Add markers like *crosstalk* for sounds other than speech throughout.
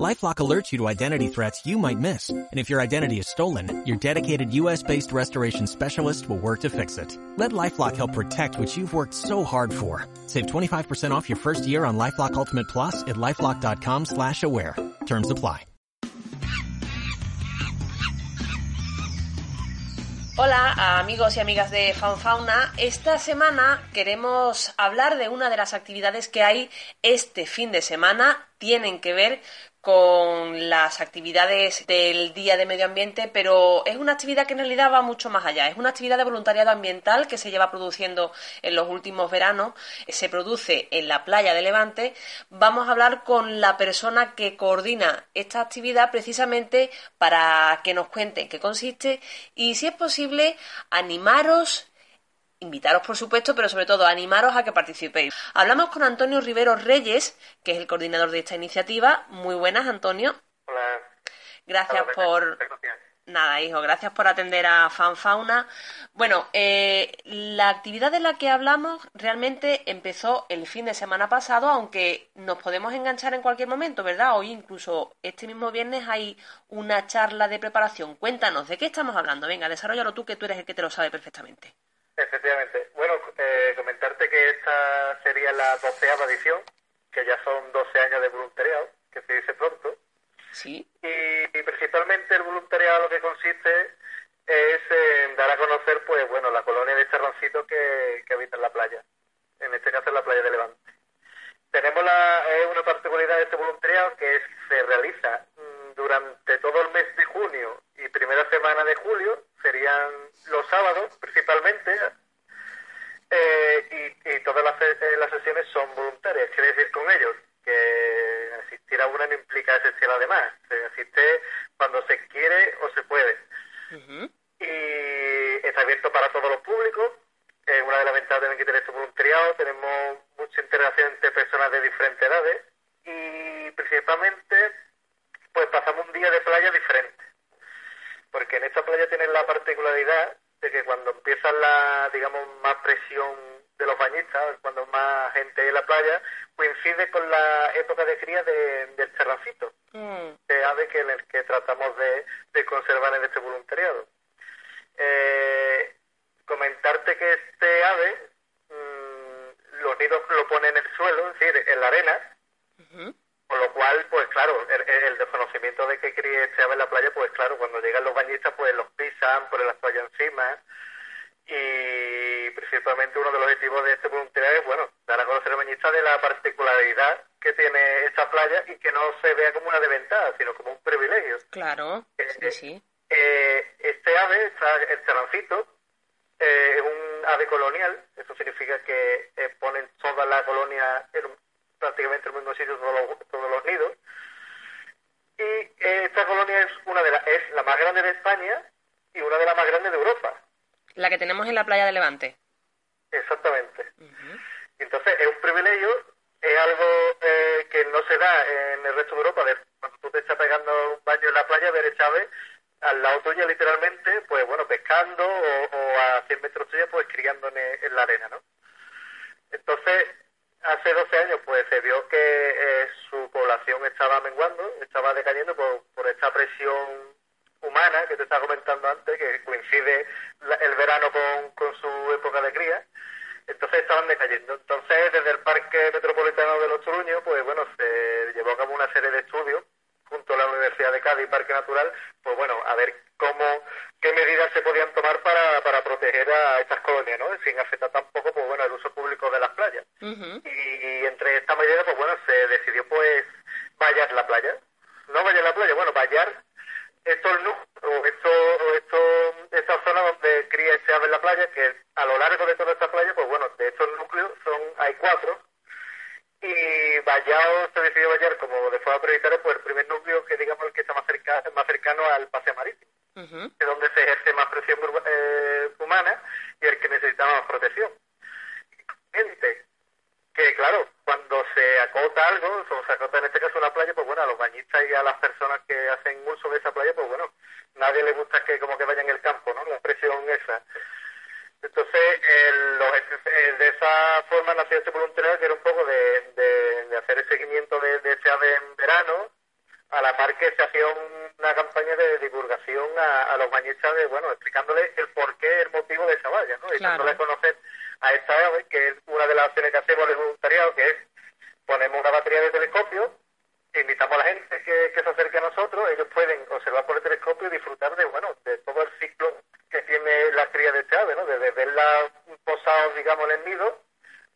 LifeLock alerts you to identity threats you might miss. And if your identity is stolen, your dedicated U.S.-based restoration specialist will work to fix it. Let LifeLock help protect what you've worked so hard for. Save 25% off your first year on LifeLock Ultimate Plus at LifeLock.com slash aware. Terms apply. Hola amigos y amigas de FanFauna. Esta semana queremos hablar de una de las actividades que hay este fin de semana. Tienen que ver con las actividades del Día de Medio Ambiente, pero es una actividad que en realidad va mucho más allá. Es una actividad de voluntariado ambiental que se lleva produciendo en los últimos veranos, se produce en la playa de Levante. Vamos a hablar con la persona que coordina esta actividad precisamente para que nos cuente en qué consiste y, si es posible, animaros invitaros por supuesto, pero sobre todo animaros a que participéis. Hablamos con Antonio Rivero Reyes, que es el coordinador de esta iniciativa. Muy buenas, Antonio. Hola. Gracias por... Nada, hijo, gracias por atender a FanFauna. Bueno, eh, la actividad de la que hablamos realmente empezó el fin de semana pasado, aunque nos podemos enganchar en cualquier momento, ¿verdad? Hoy incluso este mismo viernes hay una charla de preparación. Cuéntanos, ¿de qué estamos hablando? Venga, desarrollalo tú, que tú eres el que te lo sabe perfectamente. Efectivamente. Bueno, eh, comentarte que esta sería la doceava edición, que ya son 12 años de voluntariado, que se dice pronto. Sí. Y, principalmente el voluntariado lo que consiste es en dar a conocer, pues bueno, la colonia de charroncitos que, que habita en la playa. En este caso en la playa de Levante. Tenemos la, una particularidad de este voluntariado que es, se realiza durante todo el mes de junio y primera semana de julio, serían los sábados principalmente, eh, y, todas las, eh, las, sesiones son voluntarias. Quiere decir con ellos que asistir a una no implica asistir a la demás. Se asiste cuando se quiere o se puede. Y está abierto para todos los públicos. Es una de las ventajas de que tener este voluntariado. Tenemos mucha interacción entre personas de diferentes edades y principalmente pasamos un día de playa diferente. Porque en esta playa tienen la particularidad de que cuando empieza la, digamos, más presión de los bañistas, cuando más gente hay en la playa, coincide con la época de cría del terracito, mm. de ave que el que tratamos de, conservar en este voluntariado. Eh, comentarte que este ave, mm, los nidos lo ponen en el suelo, es decir, en la arena, con lo cual, pues claro, el, desconocimiento de que críe este ave en la playa, pues claro, cuando llegan los bañistas, pues los pisan, ponen las toallas encima. Y principalmente uno de los objetivos de este voluntariado es, bueno, dar a conocer al bañista de la particularidad que tiene esta playa y que no se vea como una desventaja, sino como un privilegio. Claro, sí, sí. Eh, este ave, el terrancito, eh, es un ave colonial, eso significa que eh, ponen toda la colonia en un prácticamente el mismo sitio todos los, todos los nidos. Y eh, esta colonia es una de las es la más grande de España y una de las más grandes de Europa. La que tenemos en la playa de Levante. Exactamente. Entonces es un privilegio, es algo eh, que no se da en el resto de Europa. De, cuando tú te estás pegando un baño en la playa, ver Chávez al lado tuyo literalmente, pues bueno, pescando o, a 100 metros tuya, pues criando en, en la arena, ¿no? Entonces, hace 12 años pues se vio que eh, su población estaba menguando, estaba decayendo por, por esta presión humana que te estaba comentando antes, que coincide el verano con, con su época de cría. Entonces estaban decayendo. Entonces, desde el Parque Metropolitano de los Toruños, pues bueno, se llevó a cabo una serie de estudios junto a la Universidad de Cádiz y Parque Natural, pues bueno, a ver cómo, qué medidas se podían tomar para, para proteger a estas colonias, ¿no? Sin afectar tampoco, pues bueno, el uso público de las playas. y, entre estas medidas, pues bueno, se decidió pues vallar la playa. No vallar la playa, bueno, vallar estos o esto, esto, esta zona donde cría este ave en la playa, que a lo largo de toda esta playa, pues bueno, de estos núcleos son, hay cuatro, y Vallado se decidió Vallar como de forma prioritaria por el primer núcleo que digamos el que está más, cerca, más cercano al paseo marítimo, es donde se ejerce más presión eh, humana y el que necesita más protección. Gente, que claro, cuando se acota algo, o se acota en este caso una playa, pues bueno, a los bañistas y a las personas que hacen uso de esa playa, pues bueno, nadie le gusta que como que vaya en el campo, ¿no? La presión esa. Entonces, de esa forma nació este voluntariado que era un poco de, de, hacer el seguimiento de, de ese ave en verano, a la par que se hacía una campaña de divulgación a, los bañistas, de, bueno, explicándoles el porqué, el motivo de esa valla, ¿no? Y dándoles a conocer a esta ave, que es una de las acciones que hacemos de voluntariado, que es ponemos una batería de telescopio, invitamos a la gente que, que se acerque a nosotros, ellos pueden observar por el telescopio y disfrutar de, bueno, de todo el ciclo que tiene la cría de este ave, ¿no? Desde verla posada, digamos, en el nido,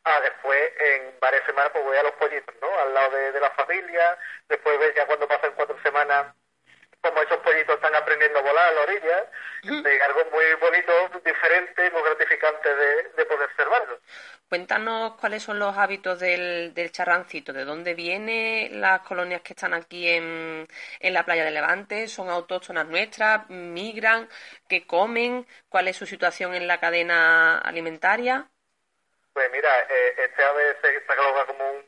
a después, en varias semanas, pues voy a los pollitos, ¿no? Al lado de, la familia, después ves ya cuando pasan cuatro semanas como esos pollitos están aprendiendo a volar a la orilla, de algo muy bonito, diferente, muy gratificante de, de poder observarlo. Cuéntanos cuáles son los hábitos del, del charrancito, de dónde vienen las colonias que están aquí en, en la playa de Levante, son autóctonas nuestras, migran, qué comen, cuál es su situación en la cadena alimentaria. Pues mira, eh, este ave se cataloga como un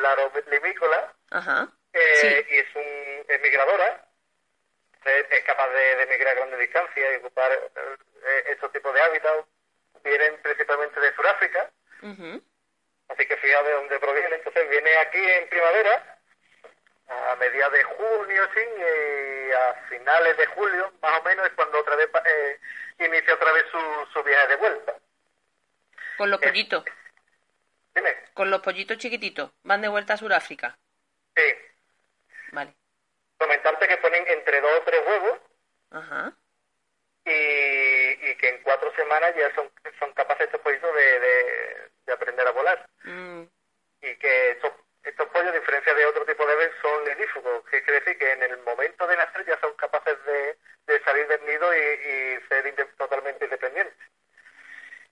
laro, limícola Ajá. Eh, y es, un, es migradora, es, capaz de, de, migrar a grandes distancias y ocupar eh, estos tipos de hábitats vienen principalmente de Sudáfrica, así que fíjate de dónde proviene. Entonces viene aquí en primavera, a mediados de junio, sí, y a finales de julio, más o menos, es cuando otra vez eh, inicia otra vez su, su viaje de vuelta. Con los eh, pollitos. dime. Con los pollitos chiquititos, van de vuelta a Sudáfrica. Sí. Vale. Comentarte que ponen entre dos o tres huevos. Ajá y, que en cuatro semanas ya son, son capaces estos pollitos de, de, aprender a volar. Mm. Y que estos, estos pollos, a diferencia de otro tipo de aves, son nidífugos, que quiere decir que en el momento de nacer ya son capaces de, de salir del nido y, ser totalmente independientes.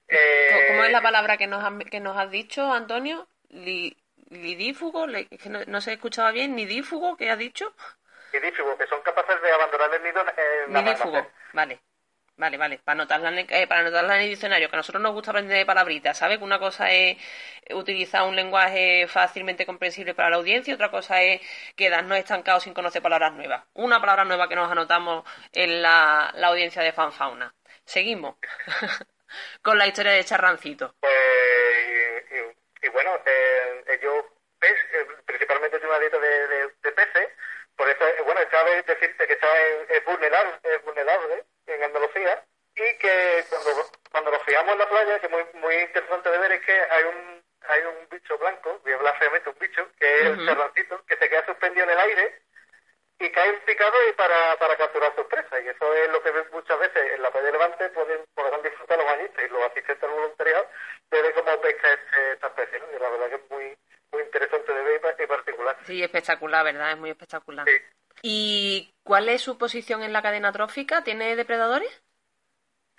¿Cómo es la eh, palabra que nos, que nos has dicho, Antonio? ¿Lidífugo? que no, se escuchaba bien. ¿Nidífugo? ¿Qué has dicho? Nidífugo, que son capaces de abandonar el nido en la Nidífugo, vale. Vale, vale, para anotarla, en el, eh, para anotarla en el diccionario, que a nosotros nos gusta aprender de palabritas, ¿sabes? Que una cosa es utilizar un lenguaje fácilmente comprensible para la audiencia otra cosa es quedarnos estancados sin conocer palabras nuevas. Una palabra nueva que nos anotamos en la, audiencia de fanfauna. Seguimos *laughs* con la historia de Charrancito. Pues, y, bueno, eh, ellos, pez, eh, principalmente es una dieta de, de, peces, por eso, bueno, esta vez decirte que está es vulnerable, es vulnerable en Andalucía y que cuando, cuando nos fijamos en la playa, que muy, muy interesante de ver es que hay un, hay un bicho blanco, voy a hablar un bicho, que es el cerrancito, que se queda suspendido en el aire y cae en picado y para, para capturar sus presas. Y eso es lo que muchas veces en la playa de Levante pueden, podrán disfrutar los bañistas y los asistentes al voluntariado de ver cómo pesca este, esta especie. ¿no? Y la verdad que es muy, muy interesante de ver y particular. Sí, espectacular, ¿verdad? Es muy espectacular. ¿Y cuál es su posición en la cadena trófica? ¿Tiene depredadores?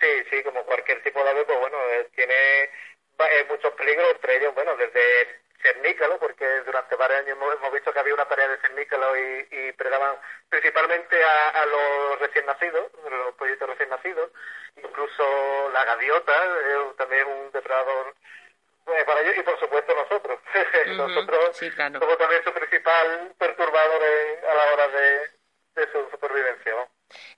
Sí, sí, como cualquier tipo de ave, pues bueno, eh, tiene eh, muchos peligros, entre ellos, bueno, desde cernícalo, porque durante varios años hemos, visto que había una tarea de cernícalo y, y predaban principalmente a, los recién nacidos, los pollitos recién nacidos, incluso la gaviota, eh, también un depredador para ellos y por supuesto nosotros. *laughs* nosotros somos también su principal perturbador a la hora de, su supervivencia.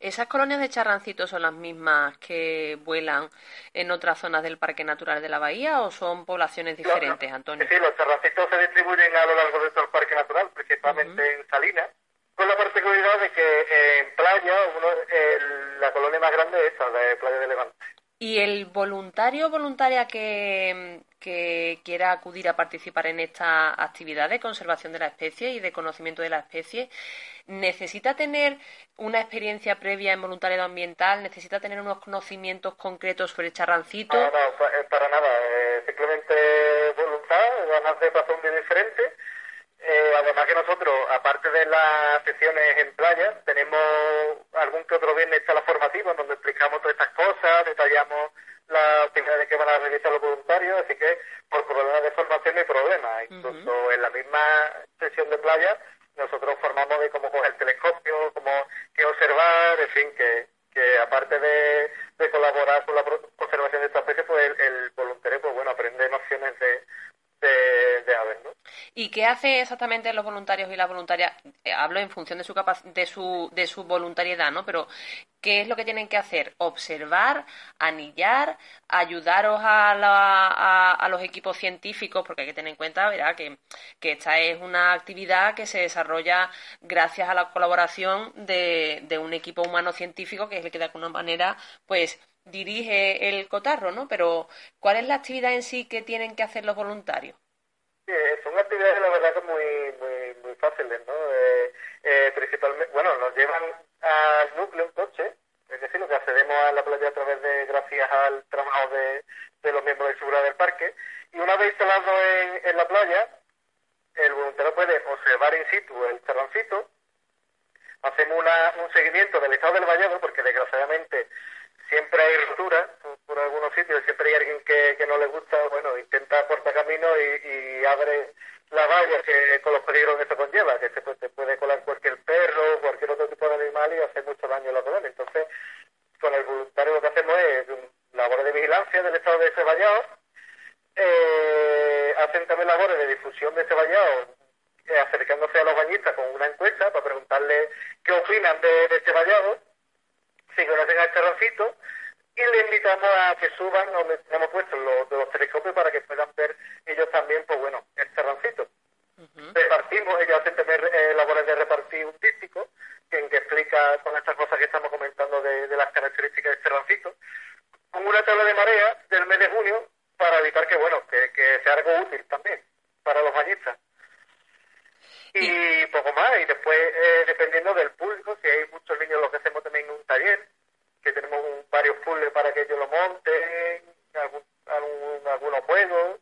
¿Esas colonias de charrancitos son las mismas que vuelan en otras zonas del Parque Natural de la Bahía o son poblaciones diferentes, Antonio? Sí, los charrancitos se distribuyen a lo largo de todo el Parque Natural, principalmente en Salinas, con la particularidad de que en playa, uno, la colonia más grande es esa, de Playa de Levante. ¿Y el voluntario o voluntaria que, quiera acudir a participar en esta actividad de conservación de la especie y de conocimiento de la especie, necesita tener una experiencia previa en voluntariado ambiental, necesita tener unos conocimientos concretos sobre el charrancito. No, no, para nada, simplemente voluntad, ganas de pasar un diferente. Eh, además que nosotros, aparte de las sesiones en playa, tenemos algún que otro viernes está la formativa, donde explicamos todas estas detallamos las actividades que van a realizar los voluntarios, así que por problemas de formación no hay problema. Incluso en la misma sesión de playa nosotros formamos de cómo coger el telescopio, cómo qué observar, en fin, que, que aparte de, de colaborar con la conservación de esta especie, pues el, voluntario, pues bueno, aprende nociones de, de, aves, ¿no? ¿Y qué hace exactamente los voluntarios y las voluntarias? Eh, hablo en función de su, de, su, de su voluntariedad, ¿no? Pero ¿qué es lo que tienen que hacer? Observar, anillar, ayudaros a, a, los equipos científicos, porque hay que tener en cuenta, ¿verdad? Que, que esta es una actividad que se desarrolla gracias a la colaboración de, de un equipo humano científico que es el que de alguna manera, pues, dirige el cotarro, ¿no? Pero, ¿cuál es la actividad en sí que tienen que hacer los voluntarios? Sí, son actividades, la verdad, muy, muy, muy fáciles, ¿no? Eh, eh, principalmente, bueno, nos llevan al núcleo en coche, es decir, lo que accedemos a la playa a través de, gracias al trabajo de, de los miembros de seguridad del parque, y una vez instalado en, en la playa, el voluntario puede observar in situ el charrancito, hacemos una, un seguimiento del estado del vallado, porque desgraciadamente siempre hay rotura por, algunos sitios, siempre hay alguien que, que no le gusta, bueno, intenta cortar camino y, abre que con los peligros que esto conlleva, que se puede, puede colar cualquier perro, o cualquier otro tipo de animal y hacer mucho daño a la colonia. Entonces, con el voluntario lo que hacemos es labores de vigilancia del estado de ese vallado, eh, hacen también labores de difusión de ese vallado, eh, acercándose a los bañistas con una encuesta para preguntarle qué opinan de, de se conocen al terrancito y le invitamos a que suban donde tenemos puestos los, de los telescopios para que puedan ver ellos también, pues bueno, el terrancito. Repartimos, ellos hacen tener eh, labores de repartir un dístico, que, que explica con estas cosas que estamos comentando de, las características del terrancito, con una tabla de marea del mes de junio para evitar que, bueno, que, que sea algo útil también para los bañistas y poco más. Y después, eh, dependiendo del público, si hay muchos niños, lo que hacemos también un taller, que tenemos varios puzzles para que ellos lo monten, algún, algunos juegos.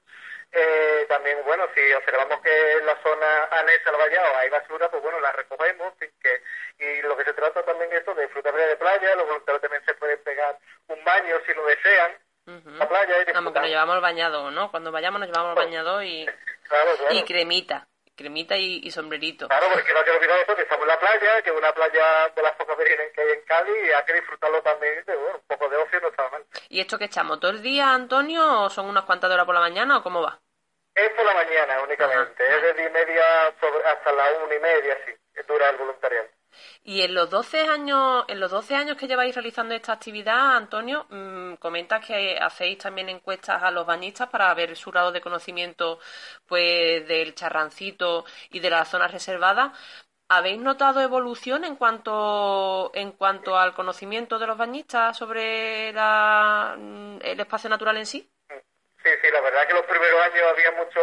Eh, también, bueno, si observamos que en la zona anexa al vallado hay basura, pues bueno, la recogemos. Que, y lo que se trata también es esto de disfrutar de playa, los voluntarios también se pueden pegar un baño si lo desean. La playa y Vamos, que nos llevamos el bañado, ¿no? Cuando vayamos nos llevamos el bañado y, *laughs* y cremita cremita y, sombrerito. Claro, porque no que olvidar eso, que estamos en la playa, que es una playa de las pocas vírgenes que hay en Cádiz y hay que disfrutarlo también, de, bueno, un poco de ocio no está mal. ¿Y esto que echamos todo el día, Antonio, o son unas cuantas horas por la mañana o cómo va? Es por la mañana únicamente, es de diez y media hasta la una y media, sí, dura el voluntariado. Y en los 12 años, en los 12 años que lleváis realizando esta actividad, Antonio, mmm, comentas que hacéis también encuestas a los bañistas para ver su grado de conocimiento pues del charrancito y de las zonas reservadas. ¿Habéis notado evolución en cuanto en cuanto al conocimiento de los bañistas sobre mm, el espacio natural en sí? Sí, sí, la verdad que los primeros años había mucho,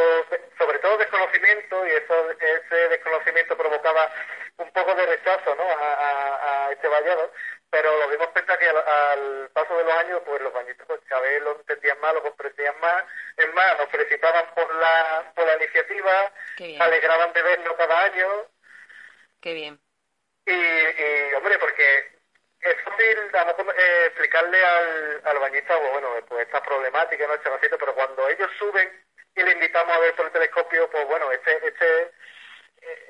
sobre todo desconocimiento, y eso, ese desconocimiento provocaba un poco de rechazo ¿no? a, este vallado, pero lo dimos cuenta que al, paso de los años, pues los bañistas pues, cada vez lo entendían más, lo comprendían más, es más, nos felicitaban por la, por la iniciativa, alegraban de verlo cada año. Qué bien. Y, y hombre, porque es fácil eh, explicarle al, al bañista, pues, bueno, pues esta problemática, ¿no? Este pero cuando ellos suben y le invitamos a ver por el telescopio, pues bueno, este, este,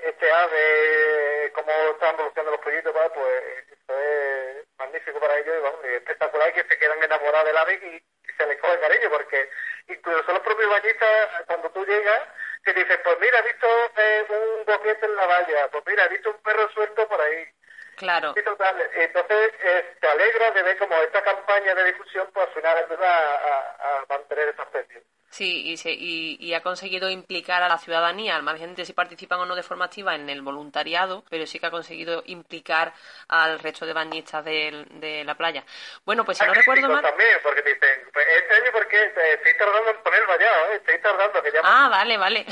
este ave, cómo están evolucionando los proyectos, pues esto es magnífico para ellos y es espectacular que se quedan enamorados del ave y, se les coge cariño, porque incluso los propios bañistas, cuando tú llegas, te dicen, pues mira, he visto eh, un boquete en la valla, pues mira, he visto un perro suelto por ahí, Claro. Entonces, eh, te alegra de ver como esta campaña de difusión, pues al final a mantener esa especie. Sí, y, se, y, ha conseguido implicar a la ciudadanía, al margen de si participan o no de forma activa en el voluntariado, pero sí que ha conseguido implicar al resto de bañistas de, de la playa. Bueno, pues si no recuerdo mal... también, porque dicen, pues este año porque estoy tardando en poner el vallado, ¿eh? estoy tardando. Que Ah, vale, vale.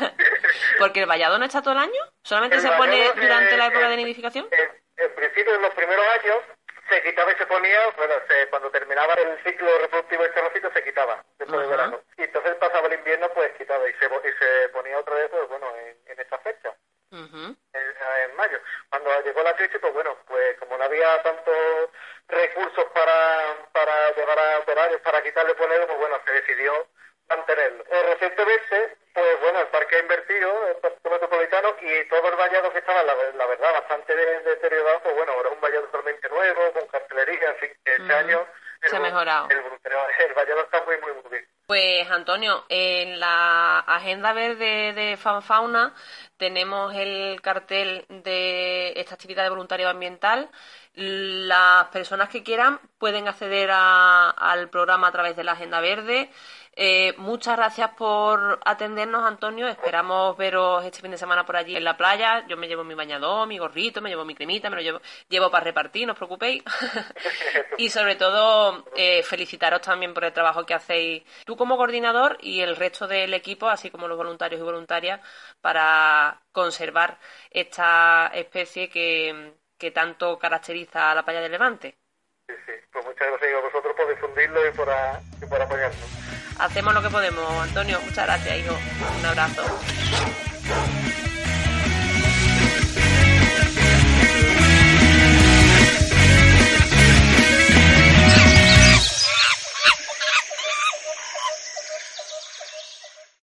*laughs* porque el vallado no está todo el año, solamente se pone durante la época de nidificación. En, principio, en los primeros años, se quitaba y se ponía, bueno, cuando terminaba el ciclo reproductivo de este se quitaba después del verano. Y entonces pasaba el invierno, pues quitaba y se, y se ponía otra vez, pues bueno, en, en esa fecha, en, mayo. Cuando llegó la crisis, pues bueno, pues como no había tantos recursos para, para llevar a operarios, para quitarle ponerlo, pues bueno, se decidió mantenerlo. Eh, recientemente, pues bueno, el parque ha invertido, el parque metropolitano, y todo el vallado que estaba, la, verdad, bastante deteriorado, pues bueno, ahora es un vallado totalmente nuevo, con cartelería, en fin, este año... se ha mejorado. El, *laughs* el, vallado está muy, muy, muy bien. Pues Antonio, en la agenda verde de FanFauna tenemos el cartel de esta actividad de voluntariado ambiental. Las personas que quieran pueden acceder al programa a través de la agenda verde. Eh, muchas gracias por atendernos, Antonio. Esperamos veros este fin de semana por allí en la playa. Yo me llevo mi bañador, mi gorrito, me llevo mi cremita, me lo llevo, llevo para repartir, no os preocupéis. *laughs* y sobre todo, eh, felicitaros también por el trabajo que hacéis tú como coordinador y el resto del equipo, así como los voluntarios y voluntarias, para conservar esta especie que, tanto caracteriza a la playa de Levante. Sí, sí. Pues muchas gracias a vosotros por difundirlo y por, y por apoyarnos hacemos lo que podemos. Antonio, muchas gracias, hijo. Un abrazo.